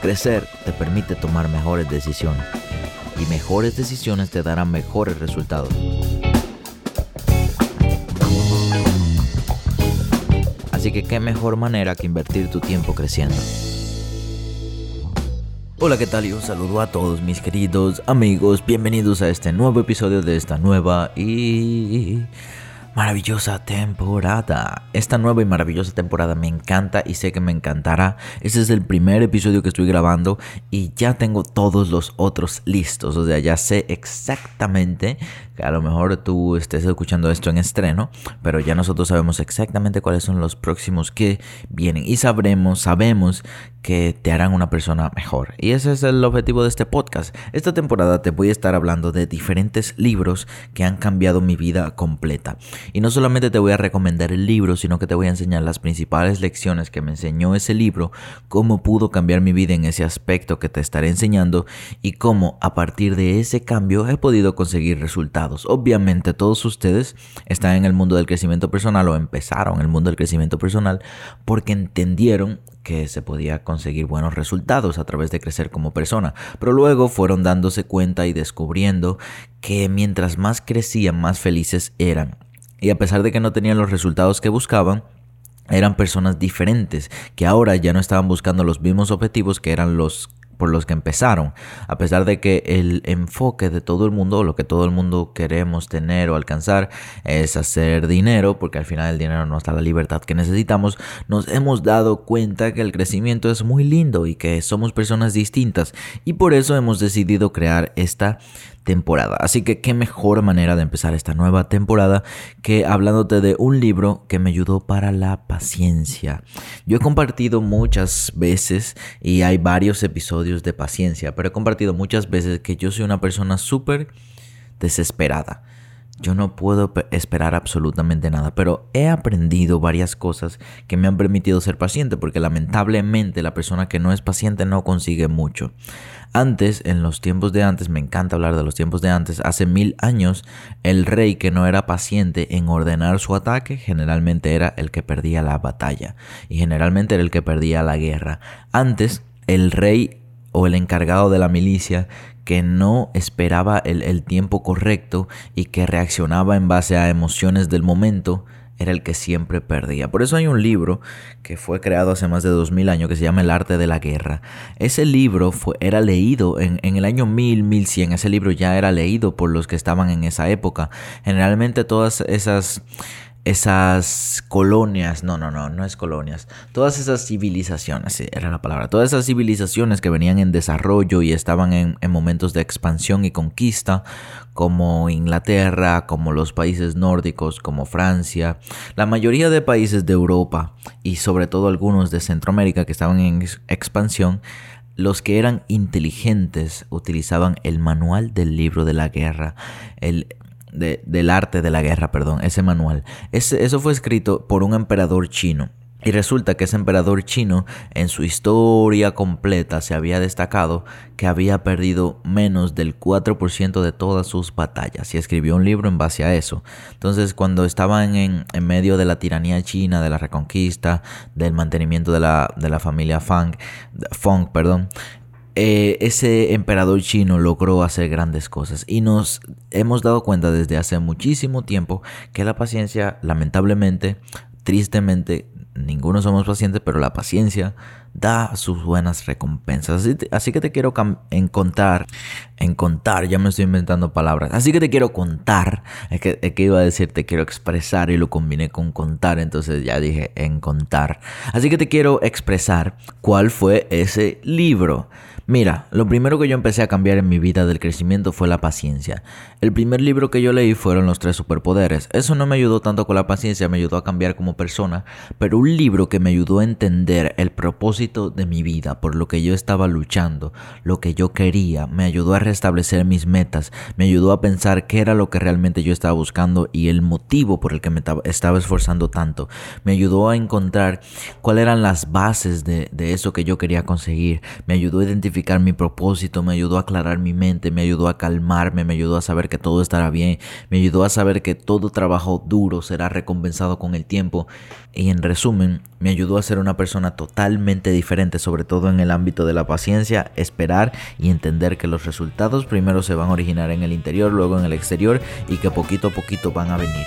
Crecer te permite tomar mejores decisiones y mejores decisiones te darán mejores resultados. Así que qué mejor manera que invertir tu tiempo creciendo. Hola, ¿qué tal? Y un saludo a todos mis queridos amigos. Bienvenidos a este nuevo episodio de esta nueva y maravillosa temporada. Esta nueva y maravillosa temporada me encanta y sé que me encantará. Este es el primer episodio que estoy grabando y ya tengo todos los otros listos. O sea, ya sé exactamente que a lo mejor tú estés escuchando esto en estreno, pero ya nosotros sabemos exactamente cuáles son los próximos que vienen y sabremos, sabemos que te harán una persona mejor. Y ese es el objetivo de este podcast. Esta temporada te voy a estar hablando de diferentes libros que han cambiado mi vida completa. Y no solamente te voy a recomendar el libro, sino que te voy a enseñar las principales lecciones que me enseñó ese libro, cómo pudo cambiar mi vida en ese aspecto que te estaré enseñando y cómo a partir de ese cambio he podido conseguir resultados. Obviamente todos ustedes están en el mundo del crecimiento personal o empezaron el mundo del crecimiento personal porque entendieron que se podía conseguir buenos resultados a través de crecer como persona, pero luego fueron dándose cuenta y descubriendo que mientras más crecían, más felices eran. Y a pesar de que no tenían los resultados que buscaban, eran personas diferentes, que ahora ya no estaban buscando los mismos objetivos que eran los por los que empezaron, a pesar de que el enfoque de todo el mundo, lo que todo el mundo queremos tener o alcanzar es hacer dinero, porque al final el dinero nos da la libertad que necesitamos, nos hemos dado cuenta que el crecimiento es muy lindo y que somos personas distintas. Y por eso hemos decidido crear esta temporada. Así que qué mejor manera de empezar esta nueva temporada que hablándote de un libro que me ayudó para la paciencia. Yo he compartido muchas veces y hay varios episodios de paciencia, pero he compartido muchas veces que yo soy una persona súper desesperada. Yo no puedo esperar absolutamente nada, pero he aprendido varias cosas que me han permitido ser paciente, porque lamentablemente la persona que no es paciente no consigue mucho. Antes, en los tiempos de antes, me encanta hablar de los tiempos de antes, hace mil años, el rey que no era paciente en ordenar su ataque, generalmente era el que perdía la batalla y generalmente era el que perdía la guerra. Antes, el rey o el encargado de la milicia que no esperaba el, tiempo correcto y que reaccionaba en base a emociones del momento, era el que siempre perdía. Por eso hay un libro que fue creado hace más de 2000 años que se llama El arte de la guerra. Ese libro fue, era leído en, en, el año 1000, 1100. Ese libro ya era leído por los que estaban en esa época. Generalmente todas esas esas colonias, no, no, no, no es colonias, todas esas civilizaciones, era la palabra, todas esas civilizaciones que venían en desarrollo y estaban en, momentos de expansión y conquista, como Inglaterra, como los países nórdicos, como Francia, la mayoría de países de Europa y sobre todo algunos de Centroamérica que estaban en expansión, los que eran inteligentes utilizaban el manual del libro de la guerra, el, del arte de la guerra, perdón, ese manual. Ese, eso fue escrito por un emperador chino. Y resulta que ese emperador chino en su historia completa se había destacado que había perdido menos del 4% de todas sus batallas y escribió un libro en base a eso. Entonces cuando estaban en, en medio de la tiranía china, de la reconquista, del mantenimiento de la, de la familia Fang, Fong, perdón, eh, ese emperador chino logró hacer grandes cosas y nos hemos dado cuenta desde hace muchísimo tiempo que la paciencia, lamentablemente, tristemente, ninguno somos pacientes, pero la paciencia da sus buenas recompensas. Así, que te quiero en contar, en contar, ya me estoy inventando palabras. Así que te quiero contar, que, es que iba a decir te quiero expresar y lo combiné con contar, entonces ya dije en contar. Así que te quiero expresar cuál fue ese libro. Mira, lo primero que yo empecé a cambiar en mi vida del crecimiento fue la paciencia. El primer libro que yo leí fueron Los Tres Superpoderes. Eso no me ayudó tanto con la paciencia, me ayudó a cambiar como persona, pero un libro que me ayudó a entender el propósito de mi vida, por lo que yo estaba luchando, lo que yo quería, me ayudó a restablecer mis metas, me ayudó a pensar qué era lo que realmente yo estaba buscando y el motivo por el que me estaba esforzando tanto. Me ayudó a encontrar cuáles eran las bases de, de eso que yo quería conseguir, me ayudó a identificar mi propósito, me ayudó a aclarar mi mente, me ayudó a calmarme, me ayudó a saber que todo estará bien, me ayudó a saber que todo trabajo duro será recompensado con el tiempo y en resumen me ayudó a ser una persona totalmente diferente, sobre todo en el ámbito de la paciencia, esperar y entender que los resultados primero se van a originar en el interior, luego en el exterior y que poquito a poquito van a venir.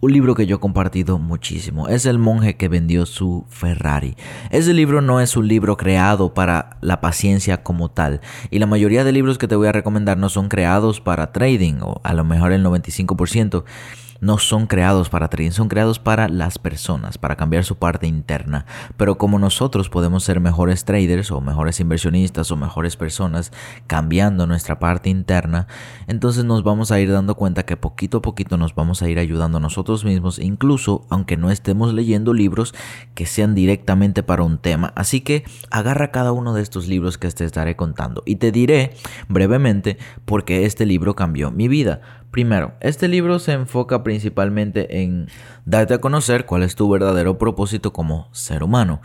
un libro que yo he compartido muchísimo. Es El monje que vendió su Ferrari. Ese libro no es un libro creado para la paciencia como tal. Y la mayoría de libros que te voy a recomendar no son creados para trading, o a lo mejor el 95% no son creados para trading, son creados para las personas, para cambiar su parte interna. Pero como nosotros podemos ser mejores traders o mejores inversionistas o mejores personas cambiando nuestra parte interna, entonces nos vamos a ir dando cuenta que poquito a poquito nos vamos a ir ayudando nosotros mismos, incluso aunque no estemos leyendo libros que sean directamente para un tema. Así que agarra cada uno de estos libros que te estaré contando y te diré brevemente por qué este libro cambió mi vida. Primero, este libro se enfoca principalmente en darte a conocer cuál es tu verdadero propósito como ser humano.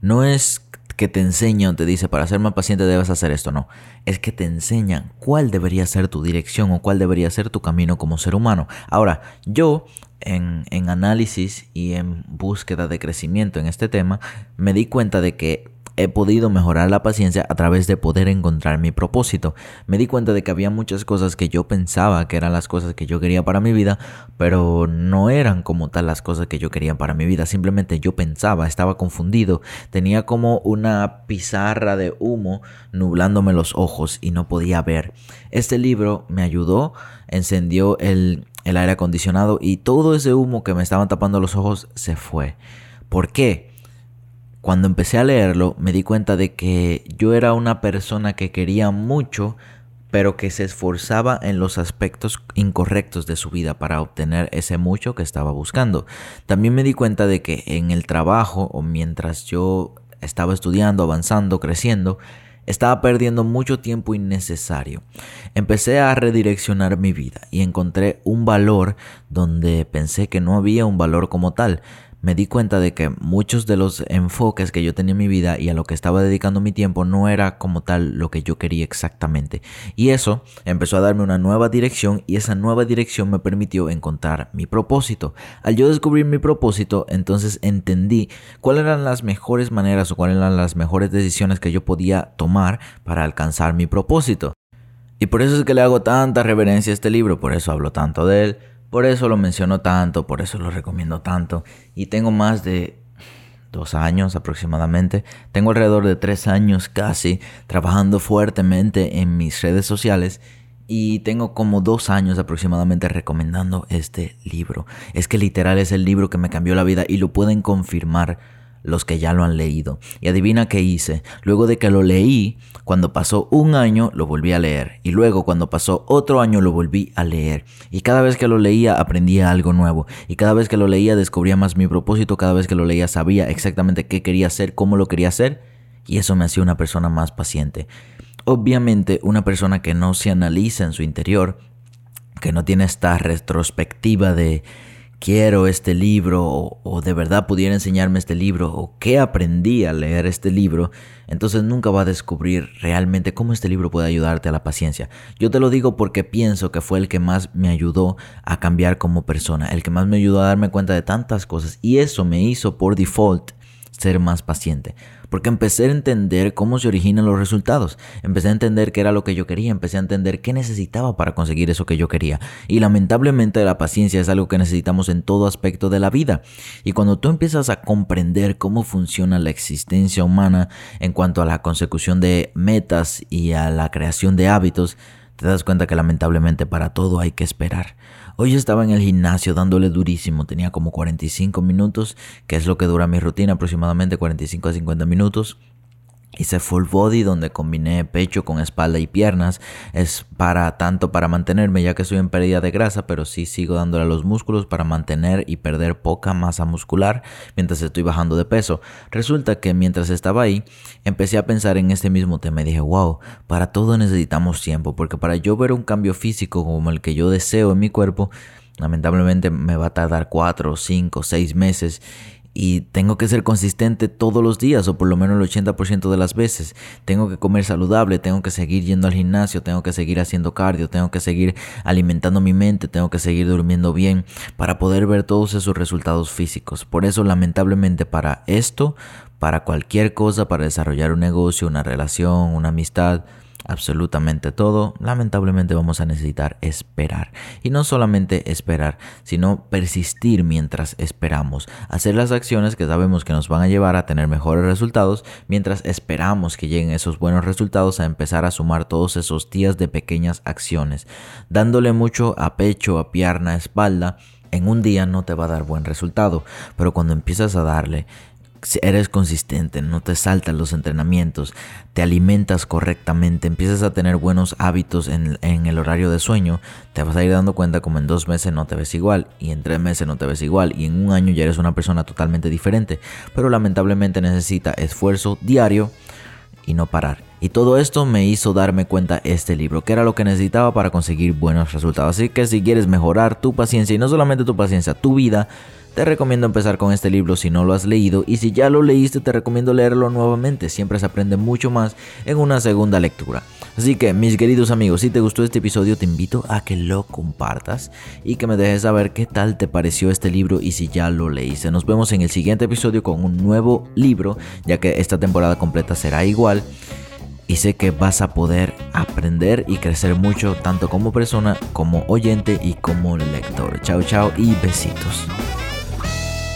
No es que te enseña o te dice para ser más paciente debes hacer esto, no. Es que te enseñan cuál debería ser tu dirección o cuál debería ser tu camino como ser humano. Ahora, yo en análisis y en búsqueda de crecimiento en este tema, me di cuenta de que he podido mejorar la paciencia a través de poder encontrar mi propósito. Me di cuenta de que había muchas cosas que yo pensaba que eran las cosas que yo quería para mi vida, pero no eran como tal las cosas que yo quería para mi vida. Simplemente yo pensaba, estaba confundido, tenía como una pizarra de humo nublándome los ojos y no podía ver. Este libro me ayudó, encendió el, el aire acondicionado y todo ese humo que me estaban tapando los ojos se fue. ¿Por qué? Cuando empecé a leerlo me di cuenta de que yo era una persona que quería mucho, pero que se esforzaba en los aspectos incorrectos de su vida para obtener ese mucho que estaba buscando. También me di cuenta de que en el trabajo o mientras yo estaba estudiando, avanzando, creciendo, estaba perdiendo mucho tiempo innecesario. Empecé a redireccionar mi vida y encontré un valor donde pensé que no había un valor como tal me di cuenta de que muchos de los enfoques que yo tenía en mi vida y a lo que estaba dedicando mi tiempo no era como tal lo que yo quería exactamente. Y eso empezó a darme una nueva dirección y esa nueva dirección me permitió encontrar mi propósito. Al yo descubrir mi propósito, entonces entendí cuáles eran las mejores maneras o cuáles eran las mejores decisiones que yo podía tomar para alcanzar mi propósito. Y por eso es que le hago tanta reverencia a este libro, por eso hablo tanto de él por eso lo menciono tanto, por eso lo recomiendo tanto. Y tengo más de dos años aproximadamente. Tengo alrededor de tres años casi trabajando fuertemente en mis redes sociales. Y tengo como dos años aproximadamente recomendando este libro. Es que literal es el libro que me cambió la vida y lo pueden confirmar los que ya lo han leído. Y adivina qué hice. Luego de que lo leí, cuando pasó un año lo volví a leer. Y luego cuando pasó otro año lo volví a leer. Y cada vez que lo leía aprendía algo nuevo. Y cada vez que lo leía descubría más mi propósito. Cada vez que lo leía sabía exactamente qué quería hacer, cómo lo quería hacer. Y eso me hacía una persona más paciente. Obviamente una persona que no se analiza en su interior, que no tiene esta retrospectiva de quiero este libro o, de verdad pudiera enseñarme este libro o qué aprendí a leer este libro, entonces nunca va a descubrir realmente cómo este libro puede ayudarte a la paciencia. Yo te lo digo porque pienso que fue el que más me ayudó a cambiar como persona, el que más me ayudó a darme cuenta de tantas cosas y eso me hizo por default ser más paciente. Porque empecé a entender cómo se originan los resultados. Empecé a entender qué era lo que yo quería. Empecé a entender qué necesitaba para conseguir eso que yo quería. Y lamentablemente la paciencia es algo que necesitamos en todo aspecto de la vida. Y cuando tú empiezas a comprender cómo funciona la existencia humana en cuanto a la consecución de metas y a la creación de hábitos, te das cuenta que lamentablemente para todo hay que esperar. Hoy estaba en el gimnasio dándole durísimo, tenía como 45 minutos, que es lo que dura mi rutina, aproximadamente 45 a 50 minutos. Hice full body donde combiné pecho con espalda y piernas. Es para tanto para mantenerme ya que estoy en pérdida de grasa, pero sí sigo dándole a los músculos para mantener y perder poca masa muscular mientras estoy bajando de peso. Resulta que mientras estaba ahí empecé a pensar en este mismo tema y dije, wow, para todo necesitamos tiempo, porque para yo ver un cambio físico como el que yo deseo en mi cuerpo, lamentablemente me va a tardar 4, 5, 6 meses y tengo que ser consistente todos los días o por lo menos el 80% de las veces. Tengo que comer saludable, tengo que seguir yendo al gimnasio, tengo que seguir haciendo cardio, tengo que seguir alimentando mi mente, tengo que seguir durmiendo bien para poder ver todos esos resultados físicos. Por eso lamentablemente para esto, para cualquier cosa, para desarrollar un negocio, una relación, una amistad, absolutamente todo, lamentablemente vamos a necesitar esperar. Y no solamente esperar, sino persistir mientras esperamos. Hacer las acciones que sabemos que nos van a llevar a tener mejores resultados mientras esperamos que lleguen esos buenos resultados a empezar a sumar todos esos días de pequeñas acciones. Dándole mucho a pecho, a pierna, a espalda. En un día no te va a dar buen resultado, pero cuando empiezas a darle eres consistente, no te saltan los entrenamientos, te alimentas correctamente, empiezas a tener buenos hábitos en, el horario de sueño, te vas a ir dando cuenta como en dos meses no te ves igual, y en tres meses no te ves igual, y en un año ya eres una persona totalmente diferente. Pero lamentablemente necesita esfuerzo diario y no parar. Y todo esto me hizo darme cuenta este libro, que era lo que necesitaba para conseguir buenos resultados. Así que si quieres mejorar tu paciencia, y no solamente tu paciencia, tu vida, te recomiendo empezar con este libro si no lo has leído y si ya lo leíste te recomiendo leerlo nuevamente, siempre se aprende mucho más en una segunda lectura. Así que mis queridos amigos, si te gustó este episodio te invito a que lo compartas y que me dejes saber qué tal te pareció este libro y si ya lo leíste. Nos vemos en el siguiente episodio con un nuevo libro, ya que esta temporada completa será igual y sé que vas a poder aprender y crecer mucho tanto como persona, como oyente y como lector. Chao, chao y besitos.